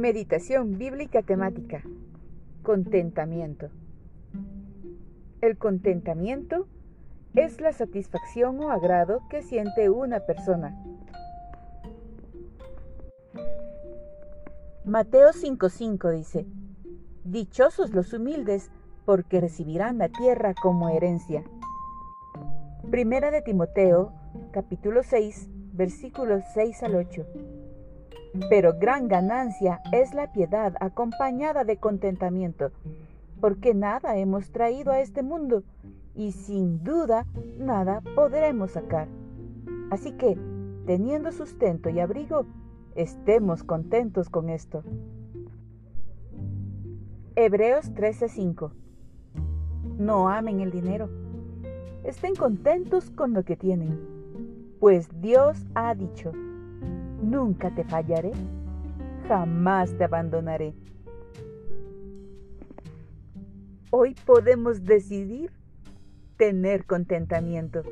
Meditación bíblica temática. Contentamiento. El contentamiento es la satisfacción o agrado que siente una persona. Mateo 5:5 dice, Dichosos los humildes, porque recibirán la tierra como herencia. Primera de Timoteo, capítulo 6, versículos 6 al 8. Pero gran ganancia es la piedad acompañada de contentamiento, porque nada hemos traído a este mundo y sin duda nada podremos sacar. Así que, teniendo sustento y abrigo, estemos contentos con esto. Hebreos 13:5 No amen el dinero. Estén contentos con lo que tienen, pues Dios ha dicho, Nunca te fallaré, jamás te abandonaré. Hoy podemos decidir tener contentamiento.